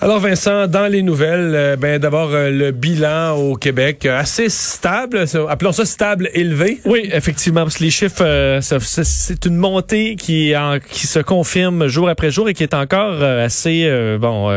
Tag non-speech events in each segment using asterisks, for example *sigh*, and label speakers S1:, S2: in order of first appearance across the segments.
S1: Alors Vincent, dans les nouvelles, euh, ben d'abord euh, le bilan au Québec euh, assez stable, appelons ça stable élevé.
S2: Oui, effectivement, parce que les chiffres, c'est une montée qui en, qui se confirme jour après jour et qui est encore assez bon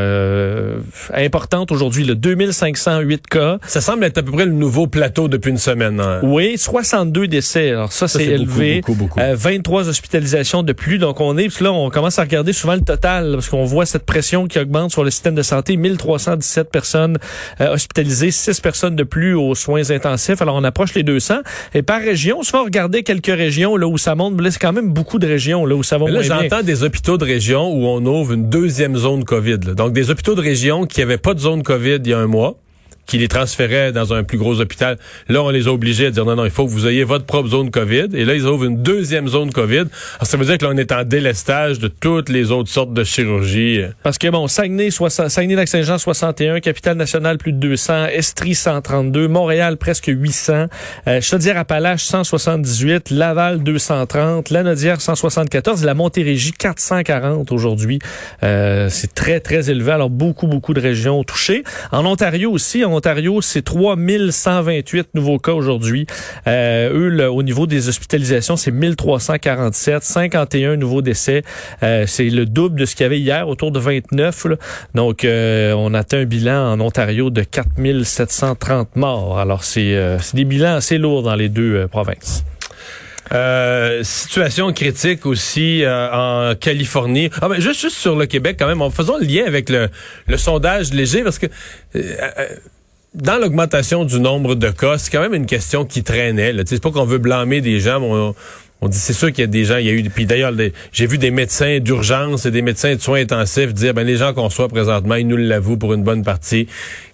S2: importante aujourd'hui. Le 2508 cas.
S1: Ça semble être à peu près le nouveau plateau depuis une semaine. Hein.
S2: Oui, 62 décès. Alors ça, c'est élevé.
S1: Beaucoup, beaucoup,
S2: 23 hospitalisations de plus. Donc on est, parce que là, on commence à regarder souvent le total parce qu'on voit cette pression qui augmente sur le système de santé, 1317 personnes euh, hospitalisées, 6 personnes de plus aux soins intensifs. Alors on approche les 200 et par région, souvent regarder quelques régions là où ça monte, mais c'est quand même beaucoup de régions là où ça va
S1: mais
S2: là,
S1: j'entends des hôpitaux de région où on ouvre une deuxième zone Covid. Donc des hôpitaux de région qui n'avaient pas de zone Covid il y a un mois qui les transféraient dans un plus gros hôpital. Là, on les a obligés à dire non, non, il faut que vous ayez votre propre zone COVID. Et là, ils ouvrent une deuxième zone COVID. Alors, ça veut dire que là, on est en délestage de toutes les autres sortes de chirurgies.
S2: Parce que bon, Saguenay, Saguenay-Lac-Saint-Jean, 61, Capitale-Nationale, plus de 200, Estrie, 132, Montréal, presque 800, euh, Chaudière-Appalaches, 178, Laval, 230, Lanaudière, 174, la Montérégie, 440 aujourd'hui. Euh, c'est très, très élevé. Alors, beaucoup, beaucoup de régions touchées. En Ontario aussi, Ontario, c'est 3128 nouveaux cas aujourd'hui. Euh, eux, au niveau des hospitalisations, c'est 1347, 51 nouveaux décès. Euh, c'est le double de ce qu'il y avait hier, autour de 29. Donc, euh, on atteint un bilan en Ontario de 4730 morts. Alors, c'est des bilans assez lourds dans les deux provinces.
S1: situation critique aussi en Californie. Ah ben juste, juste sur le Québec quand même. En faisant le lien avec le, le sondage léger parce que dans l'augmentation du nombre de cas, c'est quand même une question qui traînait. C'est pas qu'on veut blâmer des gens, mais on, dit c'est sûr qu'il y a des gens, il y a eu puis d'ailleurs j'ai vu des médecins d'urgence et des médecins de soins intensifs dire ben les gens qu'on soit présentement, ils nous l'avouent pour une bonne partie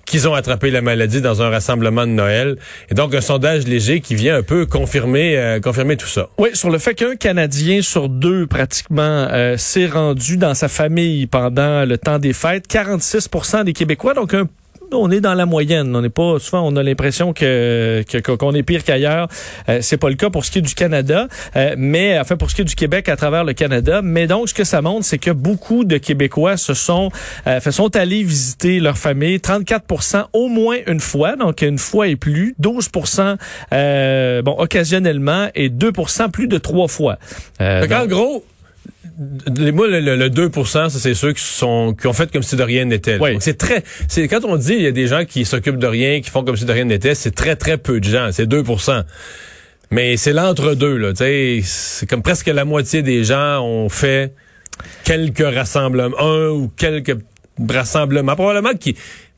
S1: qu'ils ont attrapé la maladie dans un rassemblement de Noël. Et donc, un sondage léger qui vient un peu confirmer, euh, confirmer tout ça.
S2: Oui, sur le fait qu'un Canadien sur deux, pratiquement, euh, s'est rendu dans sa famille pendant le temps des fêtes. 46% des Québécois, donc un on est dans la moyenne. On n'est pas souvent on a l'impression que qu'on est pire qu'ailleurs. Euh, c'est pas le cas pour ce qui est du Canada, euh, mais enfin pour ce qui est du Québec à travers le Canada. Mais donc ce que ça montre, c'est que beaucoup de Québécois se sont euh, sont allés visiter leur famille. 34% au moins une fois, donc une fois et plus. 12% euh, bon occasionnellement et 2% plus de trois fois.
S1: en gros moi, le, le, 2% ça, c'est ceux qui sont qui ont fait comme si de rien n'était.
S2: Oui.
S1: C'est très. C'est quand on dit il y a des gens qui s'occupent de rien, qui font comme si de rien n'était, c'est très très peu de gens. C'est 2% Mais c'est l'entre-deux là. C'est comme presque la moitié des gens ont fait quelques rassemblements, un ou quelques rassemblements, probablement qui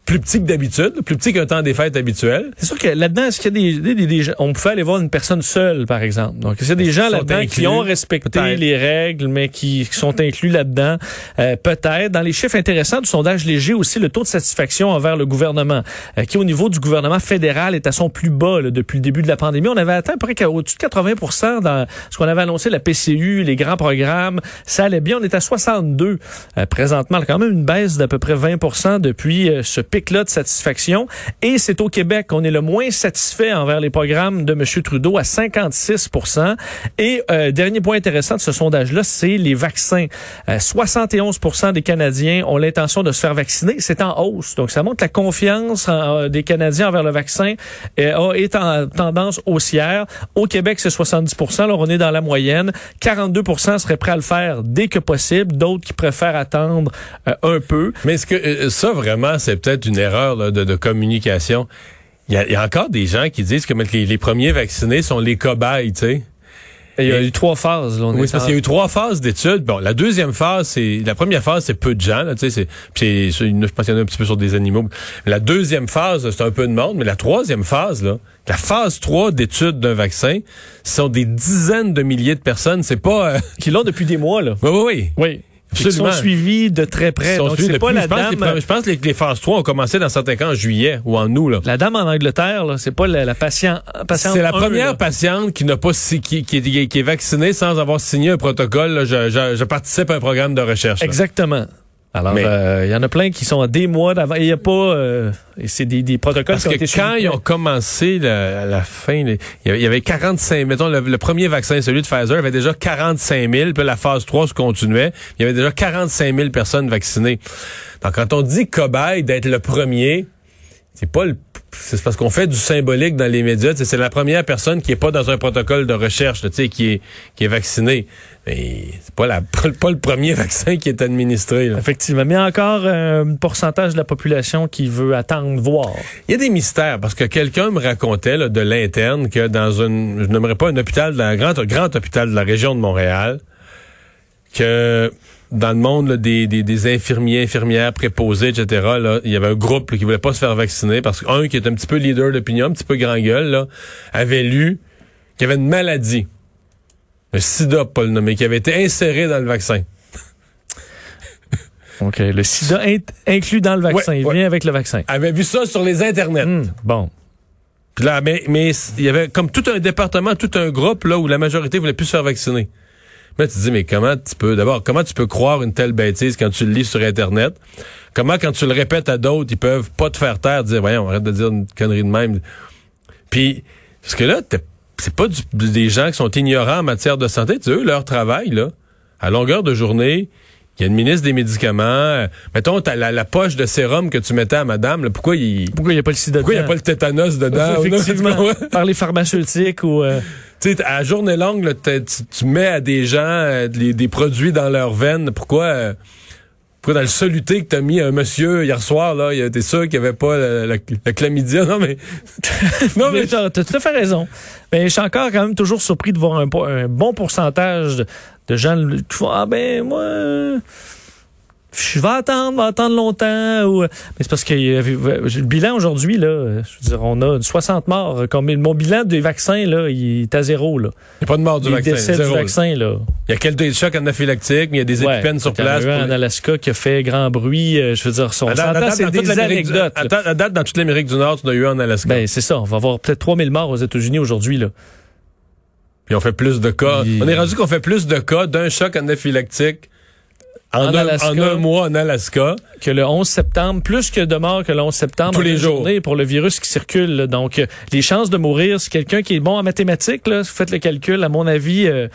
S1: plus petit que d'habitude, plus petit qu'un temps des fêtes habituel.
S2: C'est sûr que là-dedans, est-ce qu'il y a des, des, des, on pouvait aller voir une personne seule, par exemple. Donc, est-ce qu'il y a des gens là-dedans qui ont respecté les règles, mais qui, sont inclus là-dedans? Euh, peut-être. Dans les chiffres intéressants du sondage léger aussi, le taux de satisfaction envers le gouvernement, euh, qui au niveau du gouvernement fédéral est à son plus bas depuis le début de la pandémie. On avait atteint à peu près au-dessus de 80% dans ce qu'on avait annoncé, la PCU, les grands programmes. Ça allait bien. On est à 62 euh, présentement. Quand même une baisse d'à peu près 20% depuis ce pic de satisfaction. Et c'est au Québec qu'on est le moins satisfait envers les programmes de M. Trudeau à 56 Et euh, dernier point intéressant de ce sondage-là, c'est les vaccins. 71% euh, des Canadiens ont l'intention de se faire vacciner. C'est en hausse. Donc, ça montre la confiance euh, des Canadiens envers le vaccin est en tendance haussière. Au Québec, c'est 70 Alors, on est dans la moyenne. 42 seraient prêts à le faire dès que possible. D'autres qui préfèrent attendre un peu.
S1: Mais est-ce que ça, vraiment, c'est peut-être une erreur de, communication. Il y, a, encore des gens qui disent que les, premiers vaccinés sont les cobayes, tu sais.
S2: Il y a eu trois phases. Là,
S1: oui, parce qu'il y a eu trois phases d'études. Bon, la deuxième phase, c'est la première phase, c'est peu de gens. Là, tu sais, puis je pense qu'il y en a un petit peu sur des animaux. La deuxième phase, c'est un peu de monde, mais la troisième phase, là, la phase 3 d'études d'un vaccin, ce sont des dizaines de milliers de personnes. C'est pas euh,
S2: qui l'ont depuis des mois là.
S1: Oui, oui, oui.
S2: Oui. Ils sont suivis de très près. Donc, c'est pas la
S1: je pense
S2: dame...
S1: je pense que les, phases 3 ont commencé dans certains cas en juillet ou en août. Là.
S2: La dame en Angleterre, c'est pas la, la patient, patiente.
S1: C'est la première patiente qui n'a pas qui, qui, qui, qui, est vaccinée sans avoir signé un protocole. je, je, je, participe à un programme de recherche.
S2: Exactement. Alors, euh, il y en a plein qui sont à des mois d'avant. Il n'y a pas... Euh, c'est des, des, protocoles
S1: Parce
S2: qui
S1: que quand ils ont commencé à la fin, il y avait 45... Mettons, le, premier vaccin, celui de Pfizer, avait déjà 45 000. Puis la phase 3 se continuait. Il y avait déjà 45 000 personnes vaccinées. Donc, quand on dit cobaye d'être le premier, c'est pas le c'est parce qu'on fait du symbolique dans les médias. C'est la première personne qui est pas dans un protocole de recherche, qui est qui est vaccinée. Mais c'est pas la *laughs* pas le premier vaccin qui est administré.
S2: Effectivement, mais encore un pourcentage de la population qui veut attendre voir.
S1: Il y a des mystères parce que quelqu'un me racontait de l'interne que dans une je n'aimerais pas un hôpital, un grand grand hôpital de la région de Montréal que dans le monde des, des, infirmiers, infirmières, préposés, etc., là, il y avait un groupe qui voulait pas se faire vacciner parce qu'un qui est un petit peu leader d'opinion, un petit peu grand gueule, là, avait lu qu'il y avait une maladie, un sida, pas le nommer, qui avait été inséré dans le vaccin. *laughs*
S2: OK. Le sida inclus dans le vaccin. il vient avec le vaccin.
S1: Avait vu ça sur les internets.
S2: Hmm, bon.
S1: là, mais, mais il y avait comme tout un département, tout un groupe là où la majorité voulait plus se faire vacciner. Mais tu te dis, mais comment tu peux, d'abord, comment tu peux croire une telle bêtise quand tu le lis sur Internet? Comment, quand tu le répètes à d'autres, ils peuvent pas te faire taire, dire, voyons, arrête de dire une connerie de même. Puis, parce que là, c'est pas des gens qui sont ignorants en matière de santé. Tu sais, eux, leur travail, là, à longueur de journée, il y a une ministre des médicaments. Euh, mettons, t'as la, la, poche de sérum que tu mettais à madame. pourquoi il
S2: pourquoi il n'y a pas le sida
S1: Pourquoi il n'y a pas le tétanos dedans?
S2: Effectivement, *laughs* par les pharmaceutiques ou... Euh,
S1: tu sais, à journée longue, tu, mets à des gens euh, des, produits dans leurs veines. Pourquoi, euh, pourquoi dans le soluté que t'as mis un monsieur hier soir, là, t'es sûr qu'il n'y avait pas la, chlamydia? *laughs* Non, mais. *laughs*
S2: non, mais. T'as tout à fait raison. Mais je suis encore quand même toujours surpris de voir un, un bon pourcentage de, de gens qui font Ah ben moi je vais attendre, vais attendre longtemps. Ou... Mais c'est parce que le bilan aujourd'hui, là, je veux dire, on a 60 morts. Comme mon bilan des vaccins, là, il est à zéro. Là.
S1: Il n'y a pas de mort du vaccin.
S2: Du vaccin, là.
S1: Il y a quelques chocs anaphylactiques, mais il y a des épipènes sur place.
S2: Il y a un en Alaska qui a fait grand bruit. Euh, je veux dire, son c'est des anecdotes.
S1: À date, dans toute l'Amérique du Nord, tu as eu un en Alaska.
S2: Ben, c'est ça. On va avoir peut-être 3000 morts aux États-Unis aujourd'hui, là.
S1: Puis on fait plus de cas. On est rendu qu'on fait plus de cas d'un choc anaphylactique en, un, mois en Alaska.
S2: Que le 11 septembre, plus que de morts que le 11 septembre.
S1: Tous les jours.
S2: Pour le virus qui circule. Donc, euh, les chances de mourir, c'est quelqu'un qui est bon en mathématiques, là, vous faites le calcul, à mon avis, euh,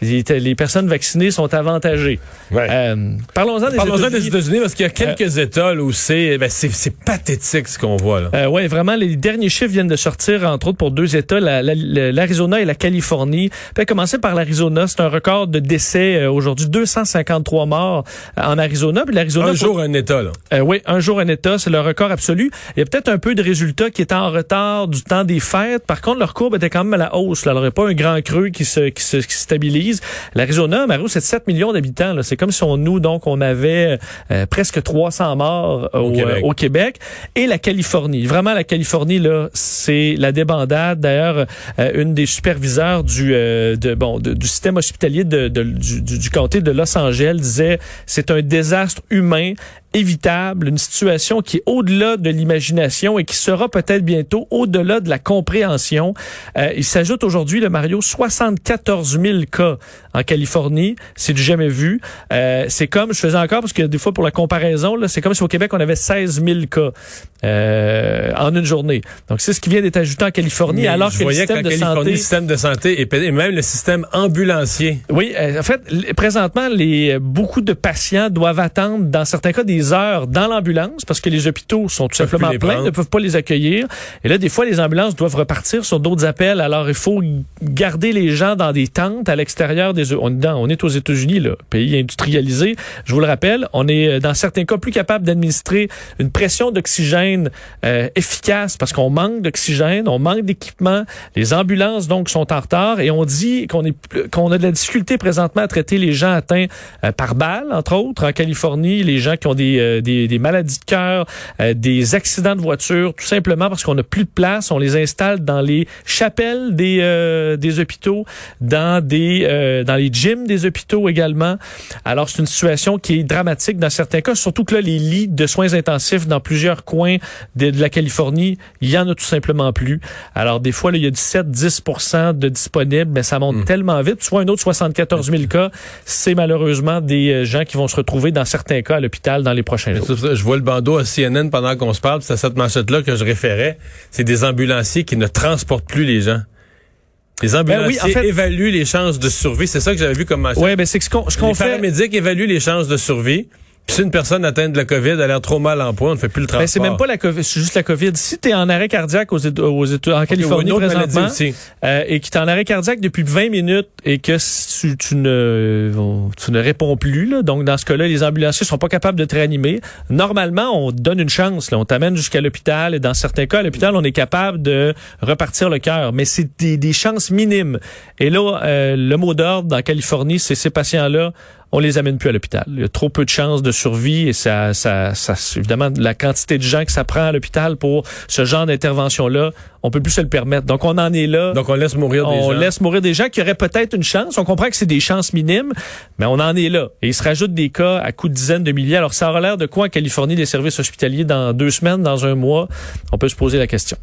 S2: les, personnes vaccinées sont avantagées.
S1: Ouais. Euh,
S2: Parlons-en des
S1: Parlons des États-Unis parce qu'il y a quelques États où c'est ben, c'est pathétique ce qu'on voit.
S2: là. oui, vraiment, les derniers chiffres viennent de sortir, entre autres, pour deux États, l'Arizona et la Californie. On commencer par l'Arizona. C'est un record de décès aujourd'hui, 253 morts en Arizona. Puis l'Arizona,
S1: un jour un État, là.
S2: Euh, oui, un jour un État, c'est le record absolu. Il y a peut-être un peu de résultats qui étaient en retard du temps des fêtes. Par contre, leur courbe était quand même à la hausse. Là. Alors, il n'y a pas un grand creux qui se, qui se stabilise. L'Arizona, Mario, c'est 7 millions d'habitants. C'est comme si on, nous, donc, on avait euh, presque 300 morts au, euh, au, Québec. Et la Californie. Vraiment, la Californie, là, c'est la débandade. D'ailleurs, une des superviseurs du, de, bon, du système hospitalier de, du, du, du comté de Los Angeles disait c'est un désastre humain évitable, une situation qui est au-delà de l'imagination et qui sera peut-être bientôt au-delà de la compréhension. Euh, il s'ajoute aujourd'hui, le Mario, 74 000 cas en Californie. C'est du jamais vu. Euh, c'est comme, je faisais encore, parce que des fois, pour la comparaison, c'est comme si au Québec, on avait 16 000 cas euh, en une journée. Donc, c'est ce qui vient d'être ajouté en Californie, alors que le système de santé...
S1: le système de santé et même le système ambulancier.
S2: Oui, en fait, présentement, les, beaucoup de patients doivent attendre, dans certains cas, des heures dans l'ambulance parce que les hôpitaux sont tout simplement pleins, ne peuvent pas les accueillir. Et là, des fois, les ambulances doivent repartir sur d'autres appels. Alors, il faut garder les gens dans des tentes à l'extérieur des... On, on est aux États-Unis, là, pays industrialisé. Je vous le rappelle, on est euh, dans certains cas plus capable d'administrer une pression d'oxygène euh, efficace parce qu'on manque d'oxygène, on manque d'équipement. Les ambulances, donc, sont en retard et on dit qu'on est qu'on a de la difficulté présentement à traiter les gens atteints euh, par balle, entre autres. En Californie, les gens qui ont des des, des, des, maladies de cœur, des accidents de voiture, tout simplement parce qu'on n'a plus de place. On les installe dans les chapelles des, des hôpitaux, dans des dans les gyms des hôpitaux également. Alors c'est une situation qui est dramatique dans certains cas, surtout que là les lits de soins intensifs dans plusieurs coins de, de la Californie, il y en a tout simplement plus. Alors des fois là, il y a 17-10% de disponibles, mais ça monte hmm. tellement vite. Soit un autre 74 000 cas, c'est malheureusement des euh, gens qui vont se retrouver dans certains cas à l'hôpital dans les prochains jours.
S1: Je vois le bandeau à CNN pendant qu'on se parle, c'est à cette manchette-là que je référais. C'est des ambulanciers qui ne transportent plus les gens. Les ambulanciers ben oui, en fait, évaluent les chances de survie. C'est ça que j'avais vu comme manchette.
S2: Oui, ben c'est ce qu'on fait. Les
S1: paramédics évaluent les chances de survie. Puis si une personne atteinte de la COVID a l'air trop mal en point, on ne fait plus le travail.
S2: Ben, c'est même pas la COVID, c'est juste la COVID. Si tu es en arrêt cardiaque aux, aux, en Californie présentement euh, et que tu es en arrêt cardiaque depuis 20 minutes et que tu, tu ne tu ne réponds plus, là, donc dans ce cas-là, les ambulanciers sont pas capables de te réanimer. Normalement, on te donne une chance. Là, on t'amène jusqu'à l'hôpital et dans certains cas, à l'hôpital, on est capable de repartir le cœur, mais c'est des, des, chances minimes. Et là, euh, le mot d'ordre en Californie, c'est ces patients-là on les amène plus à l'hôpital. Il y a trop peu de chances de survie et ça, ça, ça, évidemment, la quantité de gens que ça prend à l'hôpital pour ce genre d'intervention-là, on peut plus se le permettre. Donc, on en est là.
S1: Donc, on laisse mourir des gens.
S2: On laisse mourir des gens qui auraient peut-être une chance. On comprend que c'est des chances minimes, mais on en est là. Et il se rajoute des cas à coups de dizaines de milliers. Alors, ça aura l'air de quoi en Californie, des services hospitaliers dans deux semaines, dans un mois? On peut se poser la question.